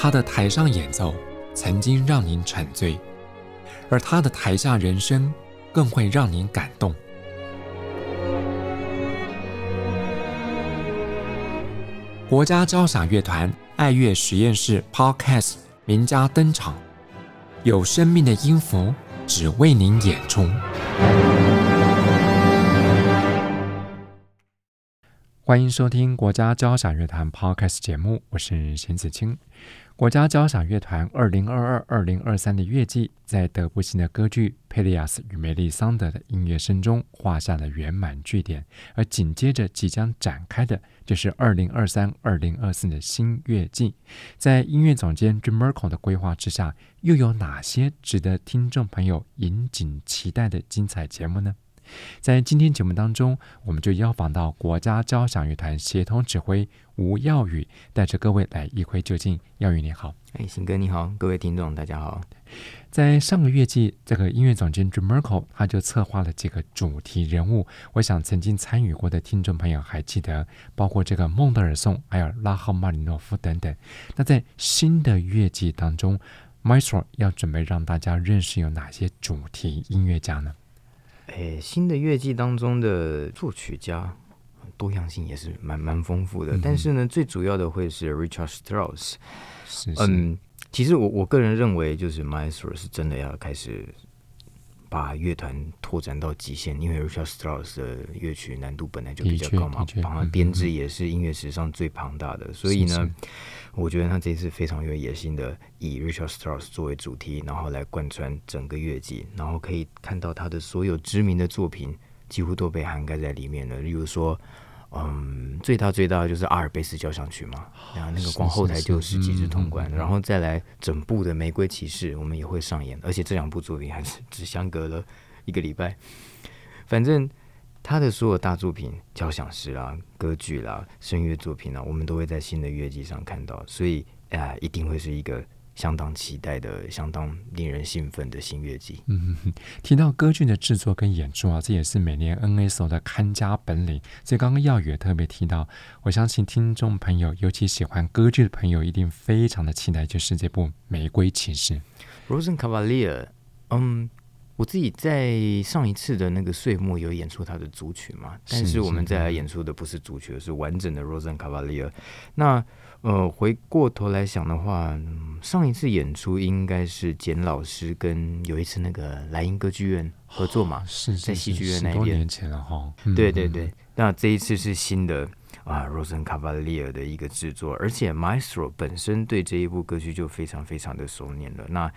他的台上演奏曾经让您沉醉，而他的台下人生更会让您感动。国家交响乐团爱乐实验室 Podcast 名家登场，有生命的音符只为您演出。欢迎收听国家交响乐团 Podcast 节目，我是邢子清。国家交响乐团二零二二、二零二三的乐季，在德布西的歌剧《佩利亚斯与梅丽桑德》的音乐声中画下了圆满句点，而紧接着即将展开的，就是二零二三、二零二四的新乐季。在音乐总监 Jim Merkel 的规划之下，又有哪些值得听众朋友引颈期待的精彩节目呢？在今天节目当中，我们就邀访到国家交响乐团协同指挥吴耀宇，带着各位来一窥究竟。耀宇你好，哎，新哥你好，各位听众大家好。在上个月季，这个音乐总监 Jim Merkel 他就策划了几个主题人物。我想曾经参与过的听众朋友还记得，包括这个孟德尔颂，还有拉赫玛尼诺夫等等。那在新的乐季当中，Maestro 要准备让大家认识有哪些主题音乐家呢？诶，新的乐季当中的作曲家多样性也是蛮蛮丰富的，嗯、但是呢，最主要的会是 Richard Strauss。是是嗯，其实我我个人认为，就是 Maestro 是真的要开始。把乐团拓展到极限，因为 Richard Strauss 的乐曲难度本来就比较高嘛，然后编制也是音乐史上最庞大的，嗯、所以呢，是是我觉得他这次非常有野心的以 Richard Strauss 作为主题，然后来贯穿整个乐季，然后可以看到他的所有知名的作品几乎都被涵盖在里面了，例如说。嗯，最大最大的就是阿尔卑斯交响曲嘛，然后那个光后台就十几支通关，然后再来整部的《玫瑰骑士》，我们也会上演，而且这两部作品还是只相隔了一个礼拜。反正他的所有大作品、交响诗啦、歌剧啦、声乐作品啦，我们都会在新的乐季上看到，所以啊、呃，一定会是一个。相当期待的、相当令人兴奋的新乐季。嗯，提到歌剧的制作跟演出啊，这也是每年 NSO 的看家本领。所以刚刚耀宇也特别提到，我相信听众朋友，尤其喜欢歌剧的朋友，一定非常的期待，就是这部《玫瑰骑士》Rosen Cavalier，。嗯，我自己在上一次的那个岁末有演出他的主曲嘛，但是我们再来演出的不是主曲，而是完整的《Rosen Cavalier》。那呃，回过头来想的话，上一次演出应该是简老师跟有一次那个莱茵歌剧院合作嘛，是在戏剧院那边，多年前了哈。对对对，那这一次是新的啊 r o s e n Cavalier 的一个制作，而且 Maestro 本身对这一部歌曲就非常非常的熟练了。那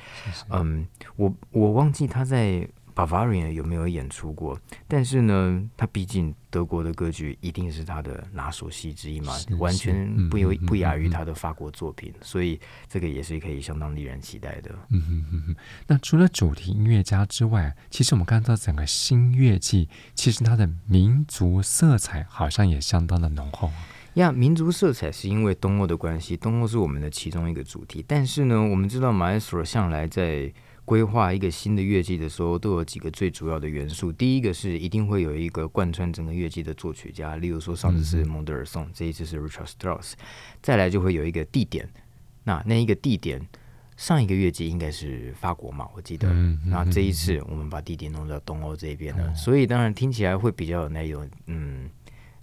嗯，我我忘记他在。Bavaria 有没有演出过？但是呢，他毕竟德国的歌剧一定是他的拿手戏之一嘛，是是完全不有、嗯、不亚于他的法国作品，嗯、所以这个也是可以相当令人期待的。嗯哼哼哼。那除了主题音乐家之外，其实我们看到整个新乐季，其实它的民族色彩好像也相当的浓厚。呀，民族色彩是因为东欧的关系，东欧是我们的其中一个主题。但是呢，我们知道 Maestro 向来在规划一个新的乐季的时候，都有几个最主要的元素。第一个是一定会有一个贯穿整个乐季的作曲家，例如说上次是蒙德尔颂，这一次是 Richard Strauss。再来就会有一个地点，那那一个地点上一个乐季应该是法国嘛，我记得。嗯那这一次我们把地点弄到东欧这边了，所以当然听起来会比较有那种嗯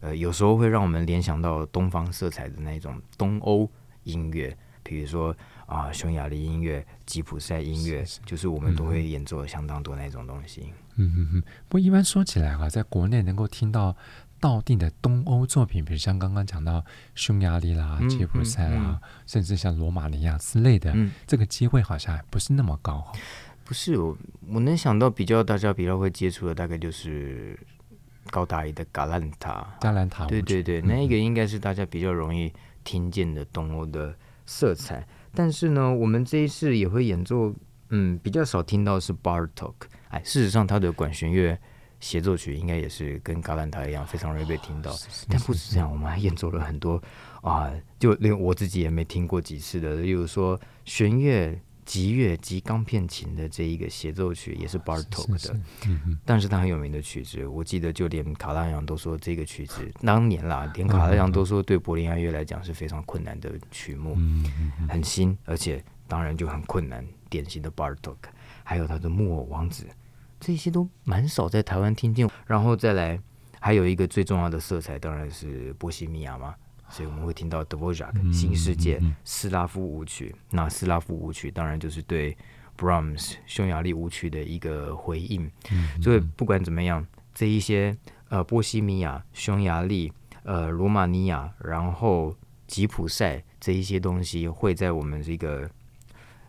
呃，有时候会让我们联想到东方色彩的那种东欧音乐，比如说。啊，匈牙利音乐、吉普赛音乐，是是就是我们都会演奏相当多那种东西。嗯嗯嗯。不过一般说起来哈，在国内能够听到到地的东欧作品，比如像刚刚讲到匈牙利啦、吉普赛啦，嗯嗯嗯、甚至像罗马尼亚之类的，嗯、这个机会好像还不是那么高。不是我，我能想到比较大家比较会接触的，大概就是高达一的《伽兰塔》。伽兰塔，对对对，嗯、那一个应该是大家比较容易听见的东欧的色彩。但是呢，我们这一次也会演奏，嗯，比较少听到是 Bartok。哎，事实上他的管弦乐协奏曲应该也是跟嘎兰塔一样，非常容易被听到。哦、但不止这样，我们还演奏了很多啊，就连我自己也没听过几次的，例如说弦乐击乐及钢片琴的这一个协奏曲，也是 Bartok 的，是是是嗯、但是他很有名的曲子，我记得就连卡拉扬都说这个曲子当年啦，连卡拉扬都说对柏林爱乐来讲是非常困难的曲目，很新，而且当然就很困难，典型的 Bartok，还有他的木偶王子，这些都蛮少在台湾听见，然后再来还有一个最重要的色彩，当然是波西米亚嘛。所以我们会听到 Dvorak 新世界斯拉夫舞曲，那斯拉夫舞曲当然就是对 Brahms 匈牙利舞曲的一个回应。所以不管怎么样，这一些呃波西米亚、匈牙利、呃罗马尼亚，然后吉普赛这一些东西会在我们这个。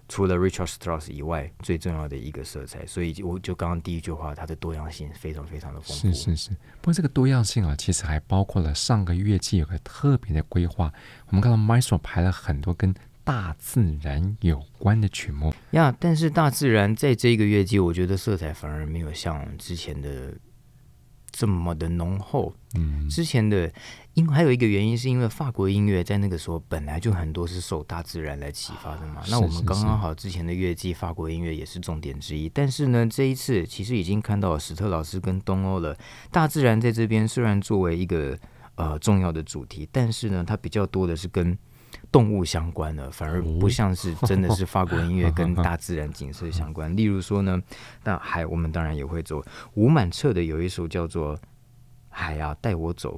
除了 Richard Strauss 以外，最重要的一个色彩，所以我就刚刚第一句话，它的多样性非常非常的丰富。是是是，不过这个多样性啊，其实还包括了上个乐季有个特别的规划。我们看到 Maestro 排了很多跟大自然有关的曲目呀，但是大自然在这个月季，我觉得色彩反而没有像之前的。这么的浓厚，嗯，之前的因还有一个原因，是因为法国音乐在那个时候本来就很多是受大自然来启发的嘛。那我们刚刚好之前的乐季，法国音乐也是重点之一。但是呢，这一次其实已经看到了史特老师跟东欧了。大自然在这边虽然作为一个呃重要的主题，但是呢，它比较多的是跟动物相关的，反而不像是真的是法国音乐 跟大自然景色相关。例如说呢，那海我们当然也会做。吴满彻的有一首叫做《海啊带我走》。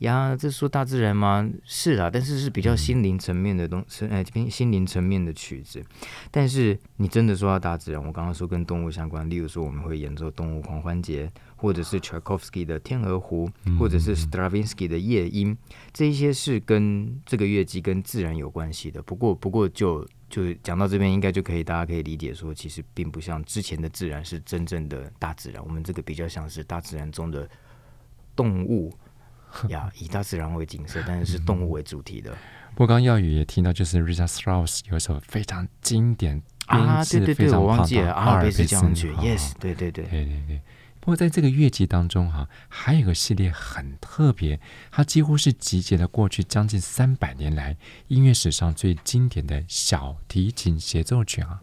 呀，这说大自然吗？是啊，但是是比较心灵层面的东西，哎，偏心灵层面的曲子。但是你真的说到大自然，我刚刚说跟动物相关，例如说我们会演奏《动物狂欢节》，或者是 Tchaikovsky 的《天鹅湖》，或者是 Stravinsky 的《夜莺》，这一些是跟这个乐季跟自然有关系的。不过，不过就就讲到这边，应该就可以大家可以理解说，其实并不像之前的自然是真正的大自然，我们这个比较像是大自然中的动物。呀，以大自然为景色，但是是动物为主题的。不过刚耀宇也听到，就是 Richard Strauss 有一首非常经典啊，对对对，我忘记了阿尔卑斯交响曲，Yes，对对对，对对对。不过在这个乐季当中哈，还有一个系列很特别，它几乎是集结了过去将近三百年来音乐史上最经典的小提琴协奏曲啊。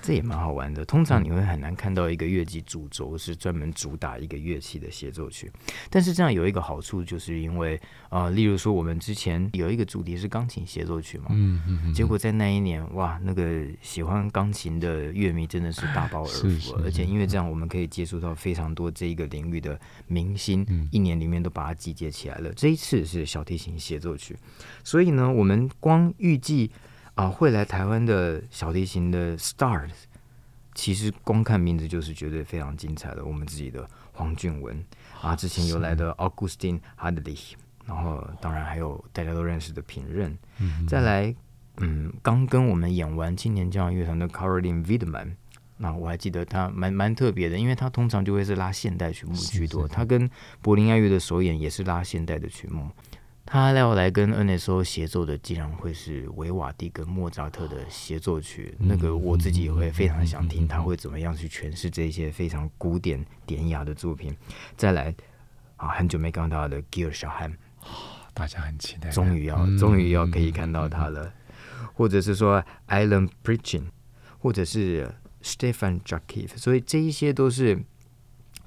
这也蛮好玩的。通常你会很难看到一个乐器主轴是专门主打一个乐器的协奏曲，但是这样有一个好处，就是因为啊、呃，例如说我们之前有一个主题是钢琴协奏曲嘛，嗯嗯嗯，结果在那一年哇，那个喜欢钢琴的乐迷真的是大饱 耳福，而且因为这样我们可以接触到非常多这一个领域的明星，一年里面都把它集结起来了。这一次是小提琴协奏曲，所以呢，我们光预计。啊，会来台湾的小提琴的 stars，其实光看名字就是绝对非常精彩的。我们自己的黄俊文啊，之前有来的 Augustin Hardlisch，然后当然还有大家都认识的品任。嗯、再来，嗯，刚跟我们演完青年交响乐团的 Caroline Widman，那我还记得他蛮蛮特别的，因为他通常就会是拉现代曲目居多，他跟柏林爱乐的首演也是拉现代的曲目。他要来跟 NSO 协作的，竟然会是维瓦蒂跟莫扎特的协奏曲。那个我自己也会非常想听，他会怎么样去诠释这些非常古典典雅的作品。再来啊，很久没看到的 Gil Shaham，大家很期待，终于要终于要可以看到他了。或者是说 Island Preaching，或者是 Stefan Jakiv，所以这一些都是。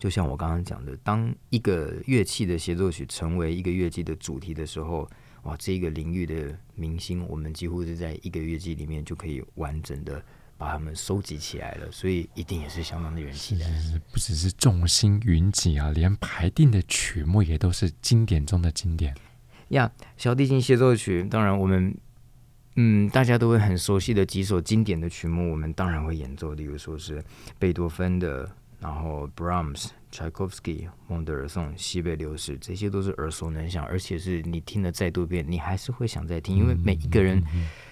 就像我刚刚讲的，当一个乐器的协奏曲成为一个乐器的主题的时候，哇，这个领域的明星，我们几乎是在一个乐器里面就可以完整的把他们收集起来了，所以一定也是相当的人气的。不只是众星云集啊，连排定的曲目也都是经典中的经典呀。Yeah, 小提琴协奏曲，当然我们嗯大家都会很熟悉的几首经典的曲目，我们当然会演奏，例如说是贝多芬的。然后，Brahms、Tchaikovsky、孟德尔颂、西贝流士，这些都是耳熟能详，而且是你听了再多遍，你还是会想再听，因为每一个人，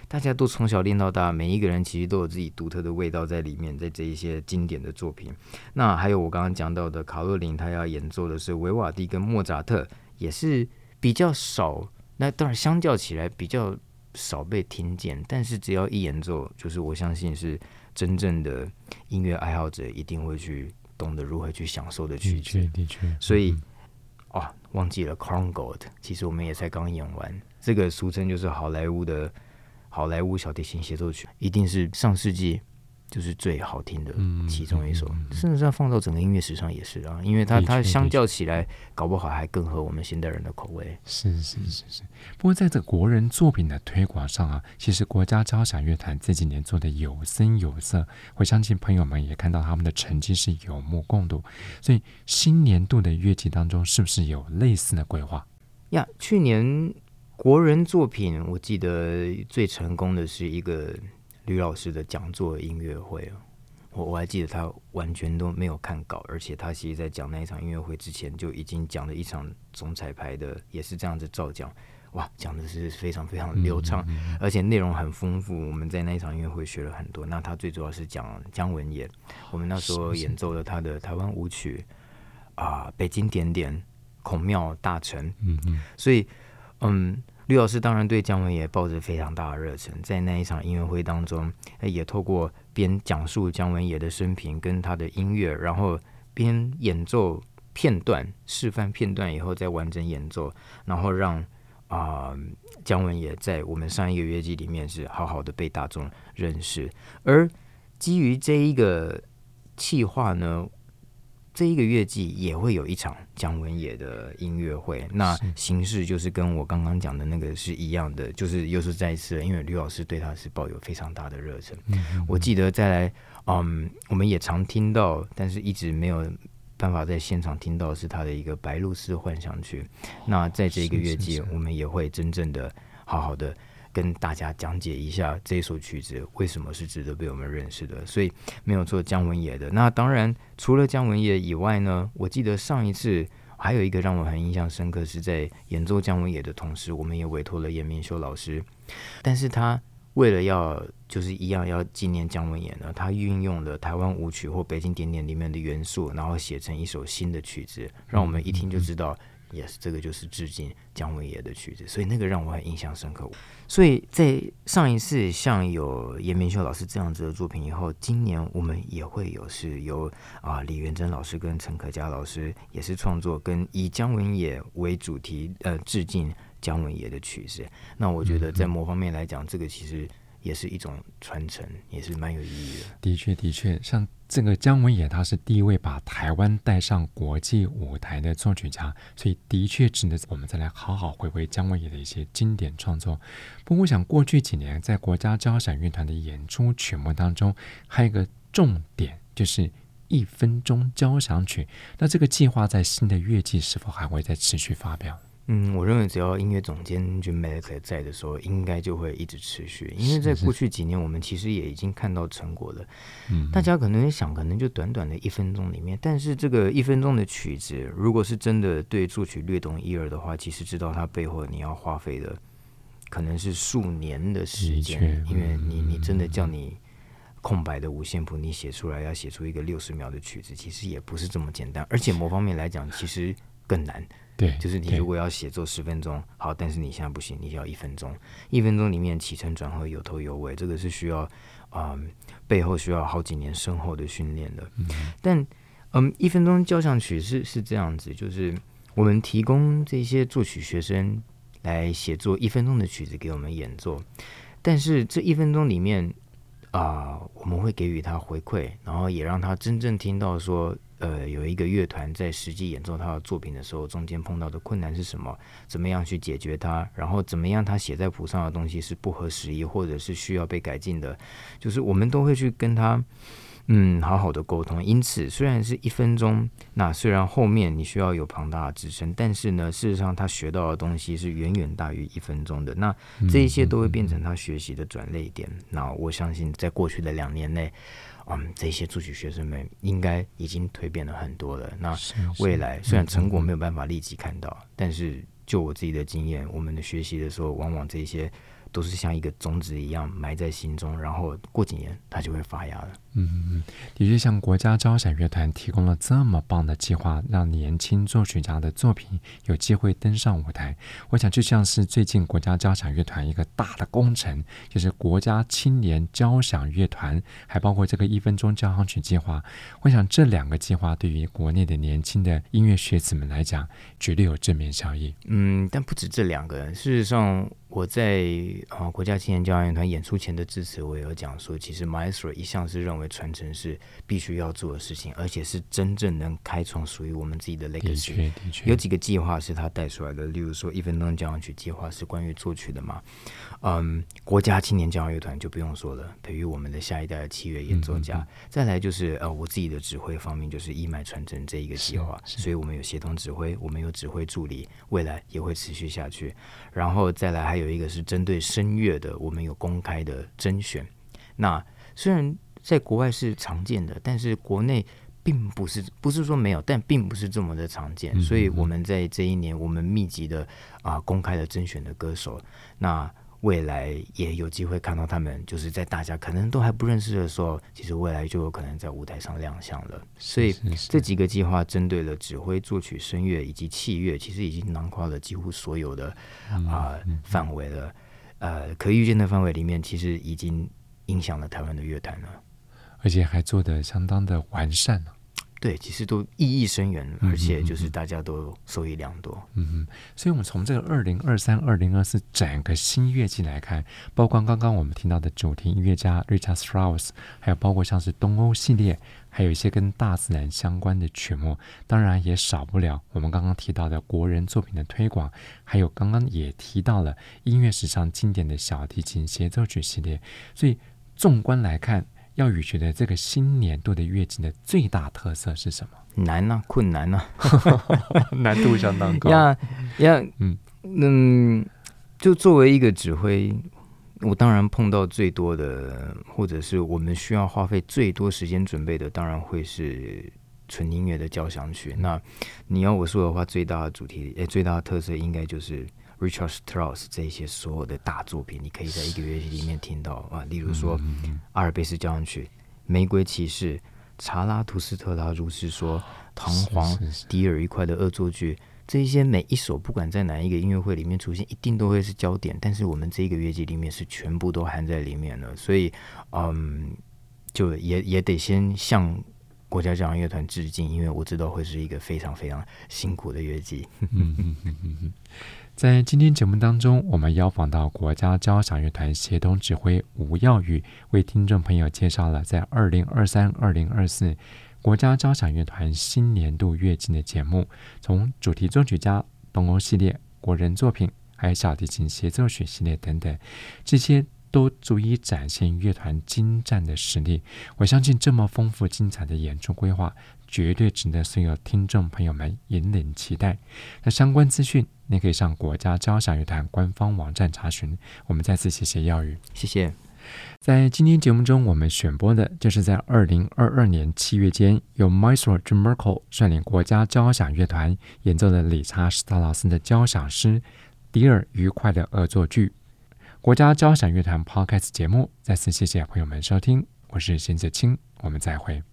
大家都从小练到大，每一个人其实都有自己独特的味道在里面，在这一些经典的作品。那还有我刚刚讲到的卡洛琳，他要演奏的是维瓦蒂跟莫扎特，也是比较少。那当然，相较起来比较少被听见，但是只要一演奏，就是我相信是真正的音乐爱好者一定会去。懂得如何去享受的曲子，的确，的确，所以，哦，忘记了 Krongold，其实我们也才刚演完，这个俗称就是好莱坞的好莱坞小提琴协奏曲，一定是上世纪。就是最好听的其中一首，嗯嗯嗯、甚至是放到整个音乐史上也是啊，因为它它相较起来，搞不好还更合我们现代人的口味。是是是是。不过在这国人作品的推广上啊，其实国家交响乐团这几年做的有声有色，我相信朋友们也看到他们的成绩是有目共睹。所以新年度的乐季当中，是不是有类似的规划？呀，去年国人作品，我记得最成功的是一个。吕老师的讲座音乐会，我我还记得他完全都没有看稿，而且他其实在讲那一场音乐会之前就已经讲了一场总彩排的，也是这样子照讲，哇，讲的是非常非常流畅，而且内容很丰富。我们在那一场音乐会学了很多。那他最主要是讲姜文演，我们那时候演奏了他的台湾舞曲啊，呃，北京点点，孔庙大臣，嗯嗯，所以嗯。吕老师当然对姜文也抱着非常大的热忱，在那一场音乐会当中，也透过边讲述姜文也的生平跟他的音乐，然后边演奏片段、示范片段以后再完整演奏，然后让啊、姜文也在我们上一个乐季里面是好好的被大众认识。而基于这一个企划呢，这一个月季也会有一场姜文也的音乐会，那形式就是跟我刚刚讲的那个是一样的，就是又是再一次，因为吕老师对他是抱有非常大的热忱。我记得再来，嗯，我们也常听到，但是一直没有办法在现场听到，是他的一个《白鹭鸶幻想曲》。那在这一个月季，我们也会真正的好好的。跟大家讲解一下这首曲子为什么是值得被我们认识的，所以没有做姜文也的。那当然，除了姜文也以外呢，我记得上一次还有一个让我很印象深刻，是在演奏姜文也的同时，我们也委托了严明修老师。但是他为了要就是一样要纪念姜文也呢，他运用了台湾舞曲或北京点点里面的元素，然后写成一首新的曲子，让我们一听就知道。Yes，这个就是致敬姜文也的曲子，所以那个让我很印象深刻。所以在上一次像有严明秀老师这样子的作品以后，今年我们也会有是由啊、呃、李元珍老师跟陈可嘉老师也是创作跟以姜文也为主题呃致敬姜文也的曲子。那我觉得在某方面来讲，这个其实。也是一种传承，也是蛮有意义的。的确，的确，像这个姜文也，他是第一位把台湾带上国际舞台的作曲家，所以的确值得我们再来好好回味姜文也的一些经典创作。不过，我想过去几年在国家交响乐团的演出曲目当中，还有一个重点就是一分钟交响曲。那这个计划在新的乐季是否还会再持续发表？嗯，我认为只要音乐总监 Jim Malek 在的时候，应该就会一直持续。因为在过去几年，我们其实也已经看到成果了。嗯，大家可能想，可能就短短的一分钟里面，但是这个一分钟的曲子，如果是真的对作曲略懂一二的话，其实知道它背后你要花费的可能是数年的时间。因为你你真的叫你空白的五线谱，你写出来要写出一个六十秒的曲子，其实也不是这么简单。而且某方面来讲，其实更难。对，就是你如果要写作十分钟，好，但是你现在不行，你要一分钟。一分钟里面起承转合有头有尾，这个是需要啊、呃，背后需要好几年深厚的训练的。嗯、但嗯，一分钟交响曲是是这样子，就是我们提供这些作曲学生来写作一分钟的曲子给我们演奏，但是这一分钟里面啊、呃，我们会给予他回馈，然后也让他真正听到说。呃，有一个乐团在实际演奏他的作品的时候，中间碰到的困难是什么？怎么样去解决它？然后怎么样他写在谱上的东西是不合时宜，或者是需要被改进的？就是我们都会去跟他，嗯，好好的沟通。因此，虽然是一分钟，那虽然后面你需要有庞大的支撑，但是呢，事实上他学到的东西是远远大于一分钟的。那这一些都会变成他学习的转捩点。那我相信，在过去的两年内。嗯，这些作曲学生们应该已经蜕变了很多了。那未来虽然成果没有办法立即看到，但是就我自己的经验，我们的学习的时候，往往这些都是像一个种子一样埋在心中，然后过几年它就会发芽了。嗯，的确，像国家交响乐团提供了这么棒的计划，让年轻作曲家的作品有机会登上舞台。我想，就像是最近国家交响乐团一个大的工程，就是国家青年交响乐团，还包括这个一分钟交响曲计划。我想，这两个计划对于国内的年轻的音乐学子们来讲，绝对有正面效益。嗯，但不止这两个，事实上。我在啊国家青年交响乐团演出前的致辞，我也有讲说，其实 Maestro 一向是认为传承是必须要做的事情，而且是真正能开创属于我们自己的 legacy。的确，的确。有几个计划是他带出来的，例如说一分钟交响曲计划是关于作曲的嘛。嗯，国家青年交响乐团就不用说了，培育我们的下一代的器乐演奏家。嗯嗯嗯。再来就是呃我自己的指挥方面，就是义脉传承这一个计划，所以我们有协同指挥，我们有指挥助理，未来也会持续下去。然后再来还有一个是针对声乐的，我们有公开的甄选。那虽然在国外是常见的，但是国内并不是，不是说没有，但并不是这么的常见。所以我们在这一年，我们密集的啊、呃、公开的甄选的歌手，那未来也有机会看到他们，就是在大家可能都还不认识的时候，其实未来就有可能在舞台上亮相了。所以这几个计划针对了指挥、作曲、声乐以及器乐，其实已经囊括了几乎所有的啊、呃、范围了。呃，可预见的范围里面，其实已经影响了台湾的乐坛了，而且还做得相当的完善了。对，其实都意义深远，而且就是大家都受益良多。嗯哼，所以，我们从这个二零二三、二零二四整个新乐季来看，包括刚刚我们听到的主题音乐家 Richard Strauss，还有包括像是东欧系列，还有一些跟大自然相关的曲目，当然也少不了我们刚刚提到的国人作品的推广，还有刚刚也提到了音乐史上经典的小提琴协奏曲系列。所以，纵观来看。耀宇觉得这个新年度的月经的最大特色是什么？难呢、啊？困难呢、啊？难度相当高。呀呀，嗯嗯，就作为一个指挥，我当然碰到最多的，或者是我们需要花费最多时间准备的，当然会是纯音乐的交响曲。嗯、那你要我说的话，最大的主题，诶，最大的特色应该就是。Richard Strauss 这些所有的大作品，你可以在一个乐器里面听到啊，例如说阿尔卑斯交响曲、玫瑰骑士、查拉图斯特拉如是说、唐璜、迪尔一块的恶作剧，这一些每一首不管在哪一个音乐会里面出现，一定都会是焦点。但是我们这一个乐季里面是全部都含在里面了，所以嗯，就也也得先向国家交响乐团致敬，因为我知道会是一个非常非常辛苦的乐季。在今天节目当中，我们邀访到国家交响乐团协同指挥吴耀宇，为听众朋友介绍了在二零二三、二零二四国家交响乐团新年度乐季的节目，从主题作曲家、东欧系列、国人作品，还有小提琴协奏曲系列等等，这些都足以展现乐团精湛的实力。我相信这么丰富精彩的演出规划，绝对值得所有听众朋友们引领期待。那相关资讯，你可以上国家交响乐团官方网站查询。我们再次谢谢耀宇，谢谢。在今天节目中，我们选播的就是在二零二二年七月间，由 Maestro Jim Merkle 率领国家交响乐团演奏的理查·史特劳斯的交响诗《迪尔愉快的恶作剧》。国家交响乐团 Podcast 节目，再次谢谢朋友们收听，我是邢子清，我们再会。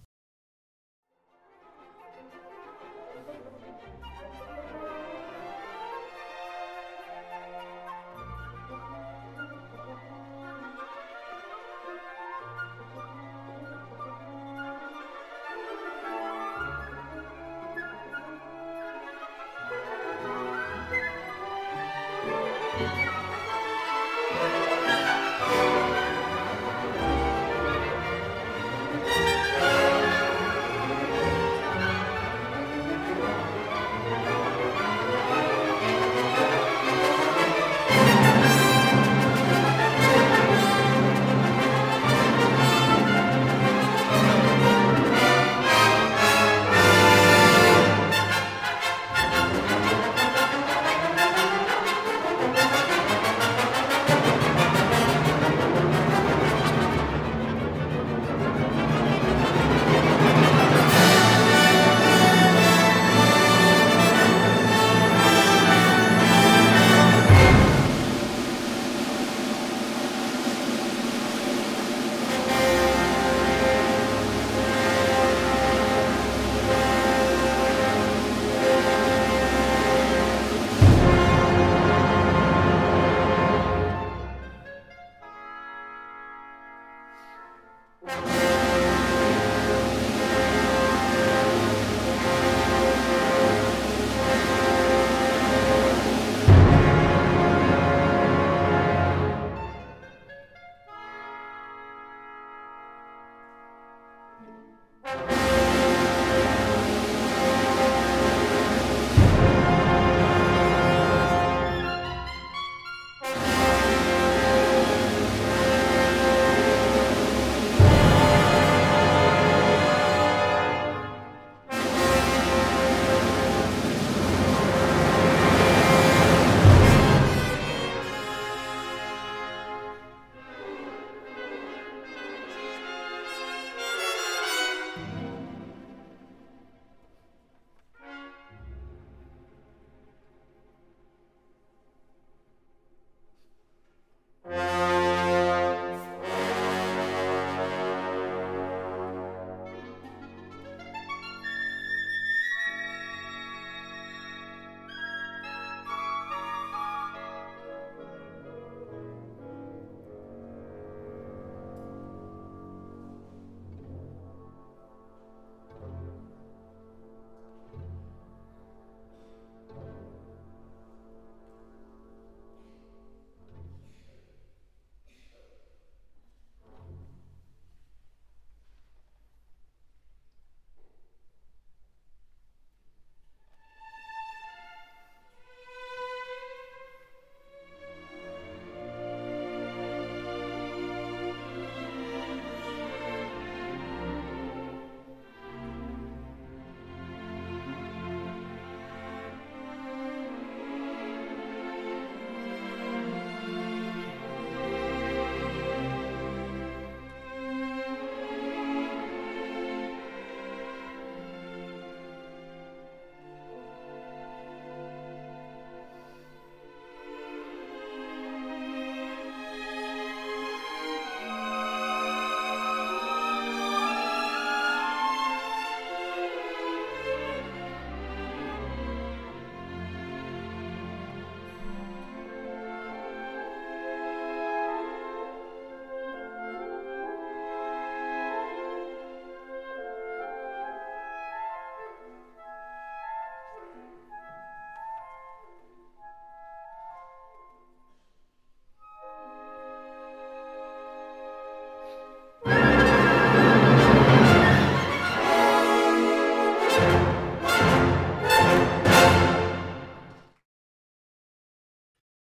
Bye.